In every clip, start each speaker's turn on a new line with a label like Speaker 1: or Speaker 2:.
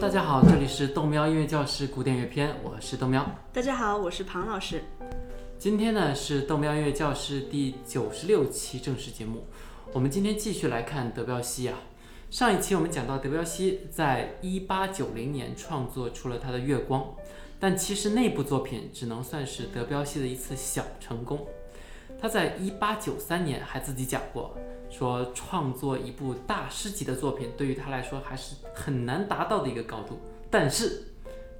Speaker 1: 大家好，这里是豆喵音乐教室古典乐篇，我是豆喵。
Speaker 2: 大家好，我是庞老师。
Speaker 1: 今天呢是豆喵音乐教室第九十六期正式节目，我们今天继续来看德彪西啊。上一期我们讲到德彪西在一八九零年创作出了他的《月光》，但其实那部作品只能算是德彪西的一次小成功。他在一八九三年还自己讲过，说创作一部大师级的作品对于他来说还是很难达到的一个高度。但是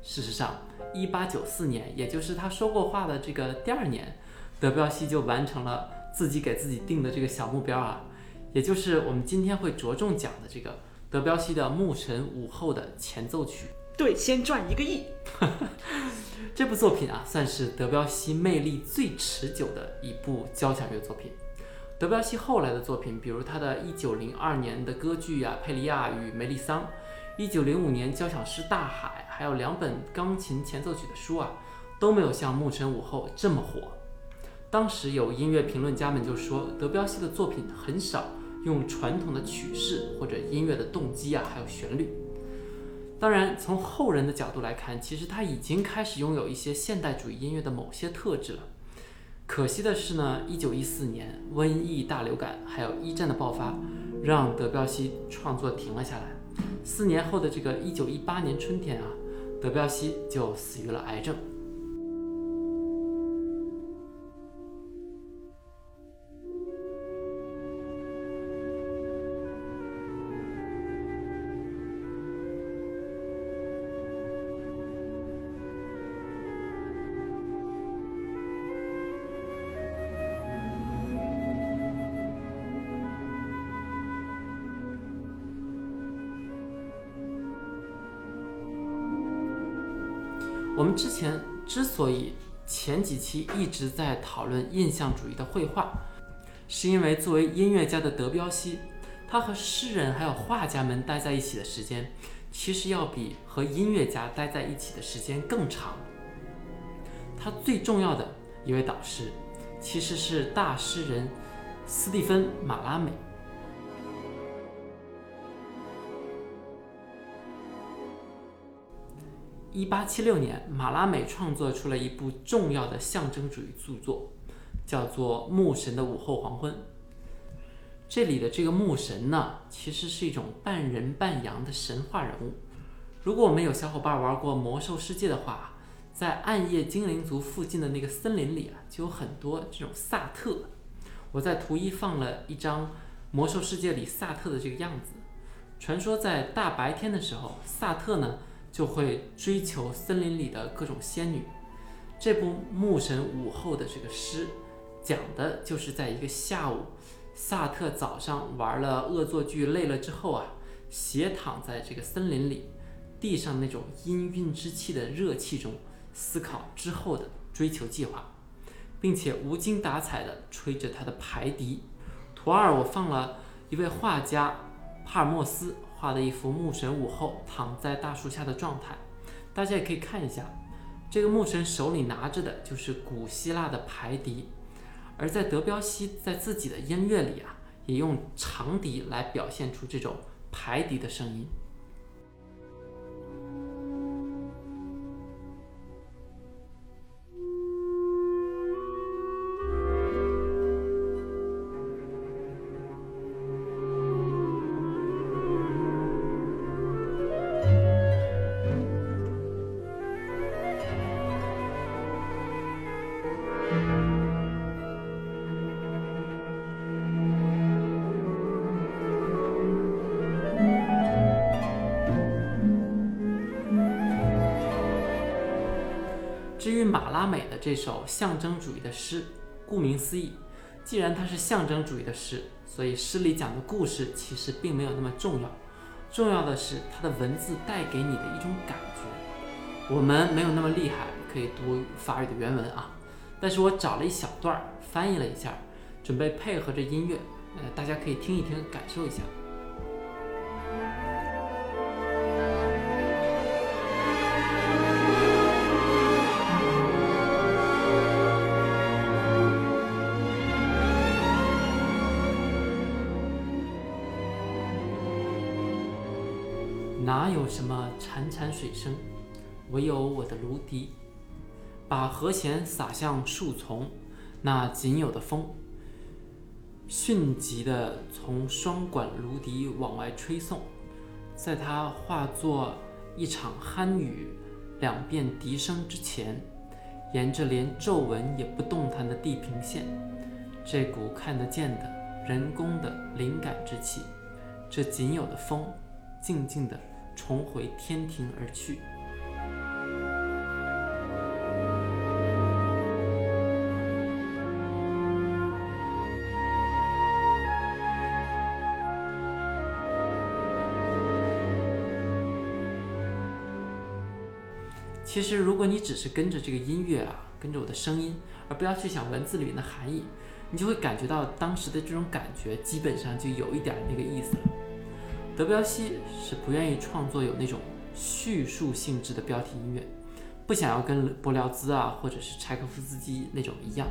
Speaker 1: 事实上，一八九四年，也就是他说过话的这个第二年，德彪西就完成了自己给自己定的这个小目标啊，也就是我们今天会着重讲的这个德彪西的《牧神午后》的前奏曲。
Speaker 2: 对，先赚一个亿。
Speaker 1: 这部作品啊，算是德彪西魅力最持久的一部交响乐作品。德彪西后来的作品，比如他的一九零二年的歌剧啊《佩利亚与梅丽桑》，一九零五年交响诗《大海》，还有两本钢琴前奏曲的书啊，都没有像《牧尘午后》这么火。当时有音乐评论家们就说，德彪西的作品很少用传统的曲式或者音乐的动机啊，还有旋律。当然，从后人的角度来看，其实他已经开始拥有一些现代主义音乐的某些特质了。可惜的是呢，一九一四年瘟疫大流感还有一战的爆发，让德彪西创作停了下来。四年后的这个一九一八年春天啊，德彪西就死于了癌症。我们之前之所以前几期一直在讨论印象主义的绘画，是因为作为音乐家的德彪西，他和诗人还有画家们待在一起的时间，其实要比和音乐家待在一起的时间更长。他最重要的一位导师，其实是大诗人斯蒂芬·马拉美。一八七六年，马拉美创作出了一部重要的象征主义著作，叫做《牧神的午后黄昏》。这里的这个牧神呢，其实是一种半人半羊的神话人物。如果我们有小伙伴玩过《魔兽世界》的话，在暗夜精灵族附近的那个森林里啊，就有很多这种萨特。我在图一放了一张《魔兽世界》里萨特的这个样子。传说在大白天的时候，萨特呢。就会追求森林里的各种仙女。这部《牧神午后》的这个诗，讲的就是在一个下午，萨特早上玩了恶作剧累了之后啊，斜躺在这个森林里，地上那种氤氲之气的热气中，思考之后的追求计划，并且无精打采地吹着他的排笛。图二我放了一位画家帕尔默斯。画的一幅牧神午后躺在大树下的状态，大家也可以看一下，这个牧神手里拿着的就是古希腊的排笛，而在德彪西在自己的音乐里啊，也用长笛来表现出这种排笛的声音。拉美的这首象征主义的诗，顾名思义，既然它是象征主义的诗，所以诗里讲的故事其实并没有那么重要，重要的是它的文字带给你的一种感觉。我们没有那么厉害，可以读法语的原文啊，但是我找了一小段翻译了一下，准备配合着音乐，呃，大家可以听一听，感受一下。什么潺潺水声，唯有我的芦笛，把和弦洒向树丛，那仅有的风，迅疾地从双管芦笛往外吹送，在它化作一场酣雨，两遍笛声之前，沿着连皱纹也不动弹的地平线，这股看得见的人工的灵感之气，这仅有的风，静静地。重回天庭而去。其实，如果你只是跟着这个音乐啊，跟着我的声音，而不要去想文字里面的含义，你就会感觉到当时的这种感觉，基本上就有一点那个意思了。德彪西是不愿意创作有那种叙述性质的标题音乐，不想要跟柏辽兹啊或者是柴可夫斯基那种一样。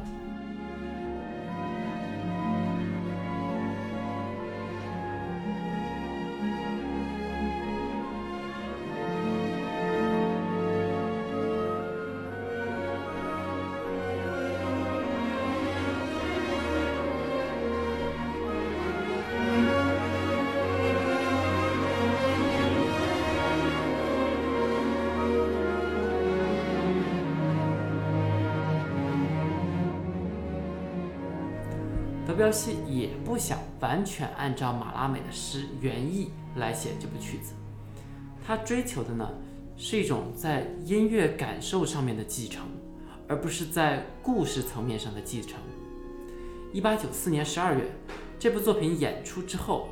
Speaker 1: 彪西也不想完全按照马拉美的诗原意来写这部曲子，他追求的呢是一种在音乐感受上面的继承，而不是在故事层面上的继承。一八九四年十二月，这部作品演出之后，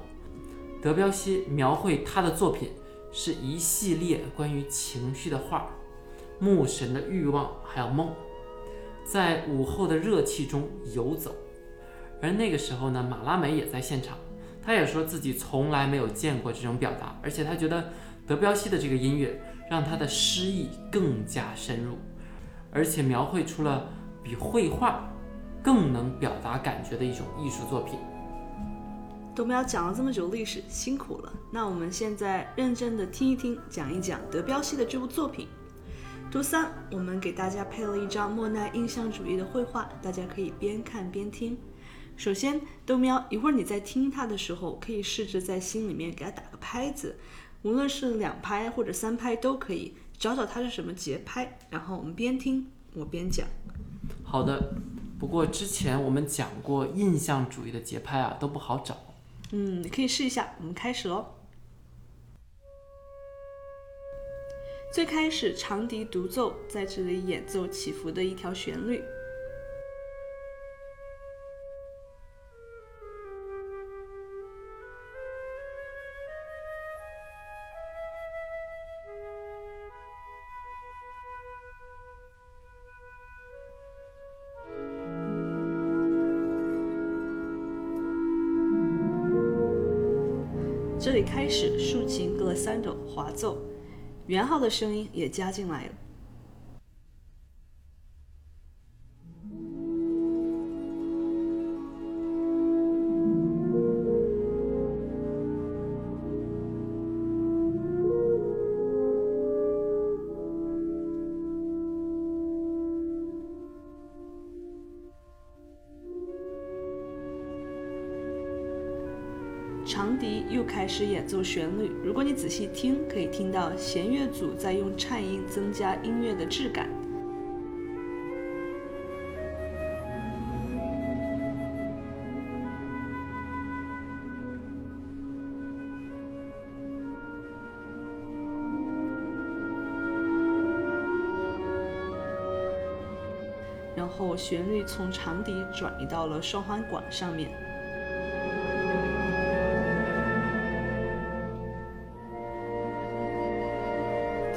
Speaker 1: 德彪西描绘他的作品是一系列关于情绪的画，牧神的欲望还有梦，在午后的热气中游走。而那个时候呢，马拉美也在现场，他也说自己从来没有见过这种表达，而且他觉得德彪西的这个音乐让他的诗意更加深入，而且描绘出了比绘画更能表达感觉的一种艺术作品。
Speaker 2: 德彪讲了这么久历史，辛苦了。那我们现在认真的听一听，讲一讲德彪西的这部作品。图三，我们给大家配了一张莫奈印象主义的绘画，大家可以边看边听。首先，豆喵，一会儿你在听它的时候，可以试着在心里面给它打个拍子，无论是两拍或者三拍都可以，找找它是什么节拍，然后我们边听我边讲。
Speaker 1: 好的，不过之前我们讲过印象主义的节拍啊都不好找。
Speaker 2: 嗯，你可以试一下。我们开始喽。最开始长笛独奏在这里演奏起伏的一条旋律。号的声音也加进来了。笛又开始演奏旋律。如果你仔细听，可以听到弦乐组在用颤音增加音乐的质感。然后旋律从长笛转移到了双簧管上面。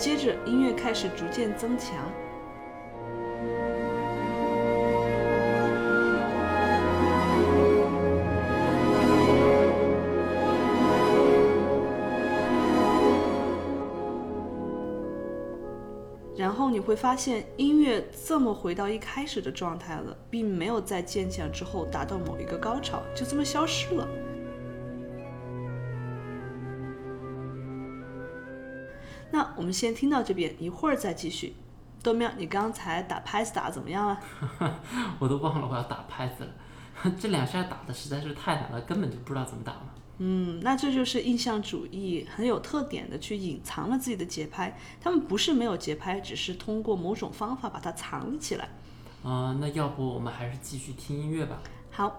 Speaker 2: 接着，音乐开始逐渐增强，然后你会发现，音乐这么回到一开始的状态了，并没有在渐强之后达到某一个高潮，就这么消失了。我们先听到这边，一会儿再继续。豆喵，你刚才打拍子打得怎么样啊？
Speaker 1: 我都忘了我要打拍子了，这两下打的实在是太难了，根本就不知道怎么打了。
Speaker 2: 嗯，那这就是印象主义很有特点的，去隐藏了自己的节拍。他们不是没有节拍，只是通过某种方法把它藏了起来。
Speaker 1: 啊、那要不我们还是继续听音乐吧。
Speaker 2: 好，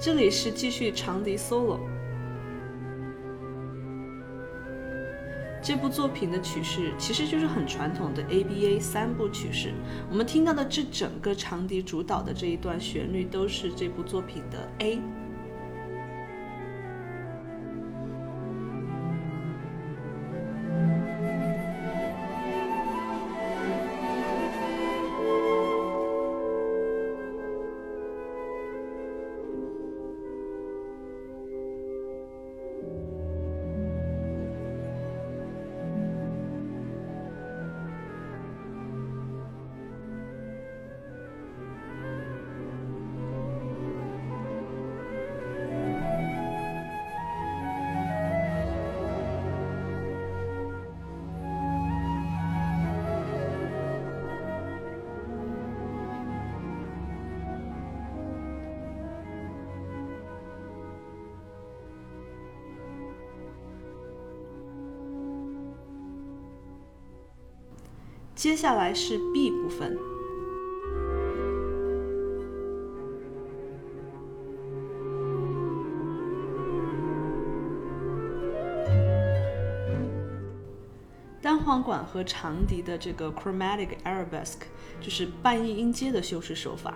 Speaker 2: 这里是继续长笛 solo。这部作品的曲式其实就是很传统的 ABA 三部曲式。我们听到的这整个长笛主导的这一段旋律都是这部作品的 A。接下来是 B 部分。单簧管和长笛的这个 chromatic arabesque，就是半音音阶的修饰手法。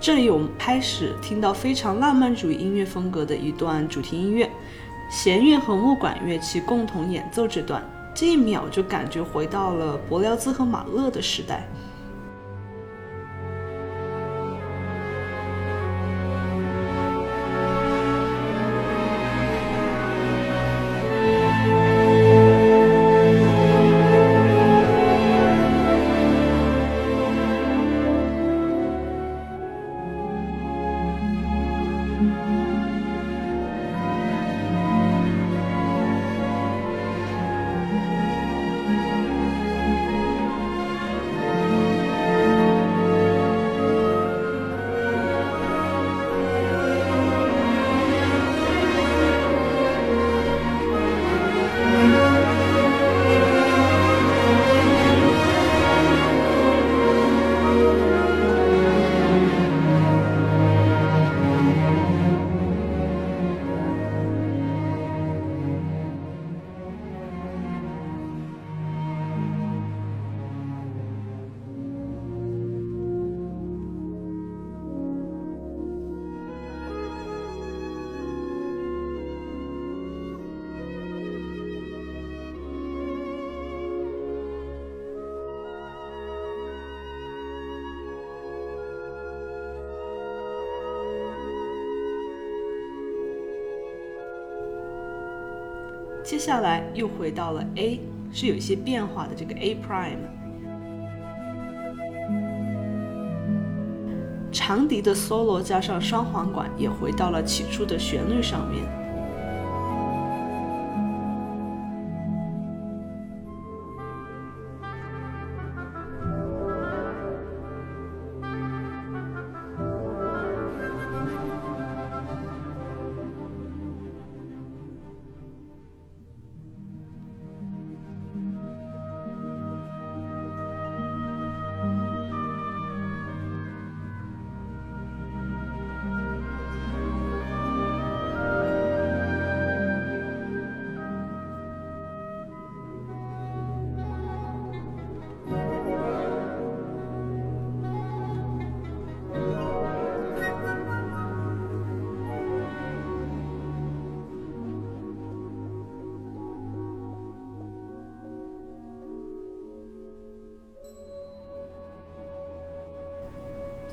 Speaker 2: 这里我们开始听到非常浪漫主义音乐风格的一段主题音乐，弦乐和木管乐器共同演奏这段，这一秒就感觉回到了柏辽兹和马勒的时代。接下来又回到了 A，是有一些变化的这个 A prime。长笛的 solo 加上双簧管也回到了起初的旋律上面。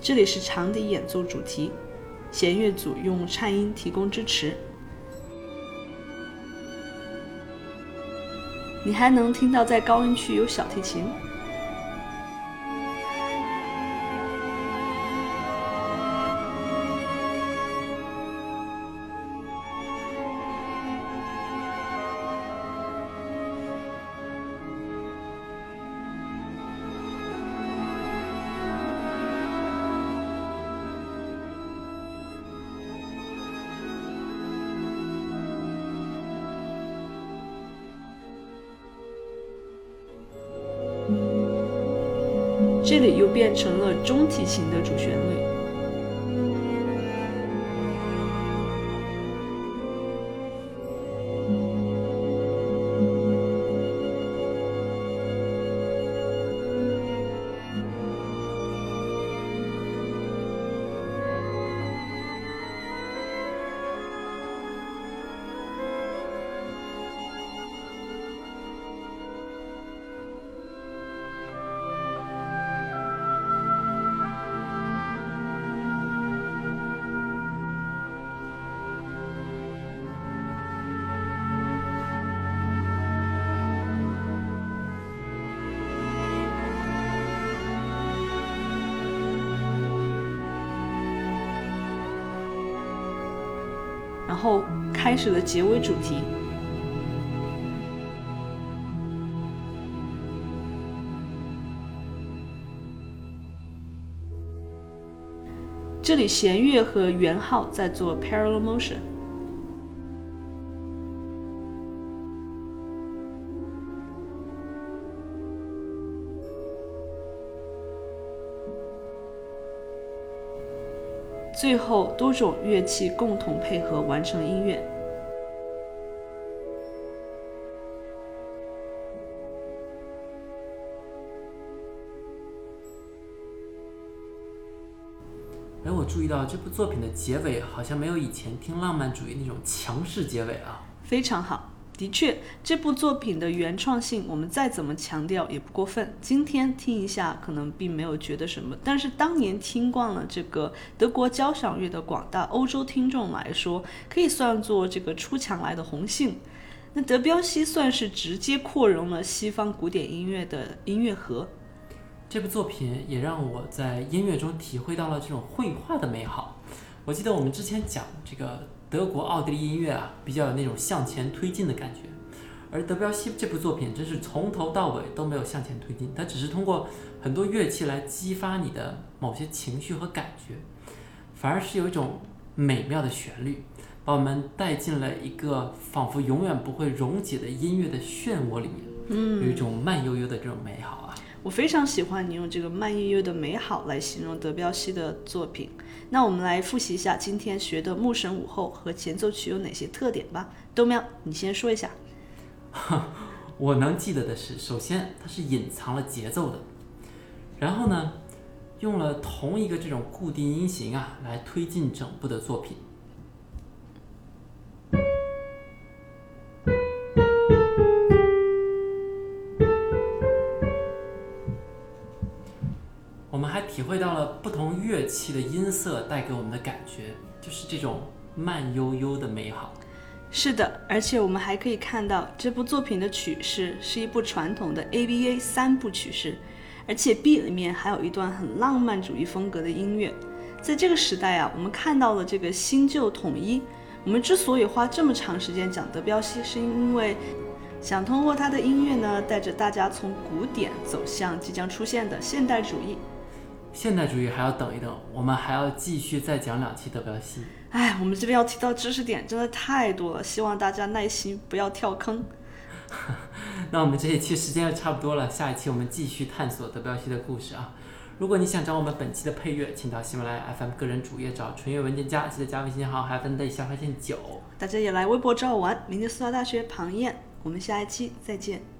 Speaker 2: 这里是长笛演奏主题，弦乐组用颤音提供支持。你还能听到在高音区有小提琴。中提琴的主旋律。后开始了结尾主题。这里弦乐和圆号在做 parallel motion。最后，多种乐器共同配合完成音乐。
Speaker 1: 哎，我注意到这部作品的结尾好像没有以前听浪漫主义那种强势结尾啊。
Speaker 2: 非常好。的确，这部作品的原创性，我们再怎么强调也不过分。今天听一下，可能并没有觉得什么，但是当年听惯了这个德国交响乐的广大欧洲听众来说，可以算作这个出墙来的红杏。那德彪西算是直接扩容了西方古典音乐的音乐盒。
Speaker 1: 这部作品也让我在音乐中体会到了这种绘画的美好。我记得我们之前讲这个。德国、奥地利音乐啊，比较有那种向前推进的感觉，而德彪西这部作品真是从头到尾都没有向前推进，它只是通过很多乐器来激发你的某些情绪和感觉，反而是有一种美妙的旋律，把我们带进了一个仿佛永远不会溶解的音乐的漩涡里面，
Speaker 2: 嗯，
Speaker 1: 有一种慢悠悠的这种美好啊。
Speaker 2: 我非常喜欢你用这个慢悠悠的美好来形容德彪西的作品。那我们来复习一下今天学的《牧神午后》和前奏曲有哪些特点吧。豆喵，你先说一下。
Speaker 1: 我能记得的是，首先它是隐藏了节奏的，然后呢，用了同一个这种固定音型啊来推进整部的作品。器的音色带给我们的感觉，就是这种慢悠悠的美好。
Speaker 2: 是的，而且我们还可以看到这部作品的曲式是一部传统的 ABA 三部曲式，而且 B 里面还有一段很浪漫主义风格的音乐。在这个时代啊，我们看到了这个新旧统一。我们之所以花这么长时间讲德彪西，是因为想通过他的音乐呢，带着大家从古典走向即将出现的现代主义。
Speaker 1: 现代主义还要等一等，我们还要继续再讲两期德彪西。
Speaker 2: 哎，我们这边要提到知识点真的太多了，希望大家耐心，不要跳坑。
Speaker 1: 那我们这一期时间也差不多了，下一期我们继续探索德彪西的故事啊。如果你想找我们本期的配乐，请到喜马拉雅 FM 个人主页找纯乐文件夹，记得加微信号 “heaven 下划线九”。
Speaker 2: 大家也来微博找我玩，明天苏州大学庞燕，我们下一期再见。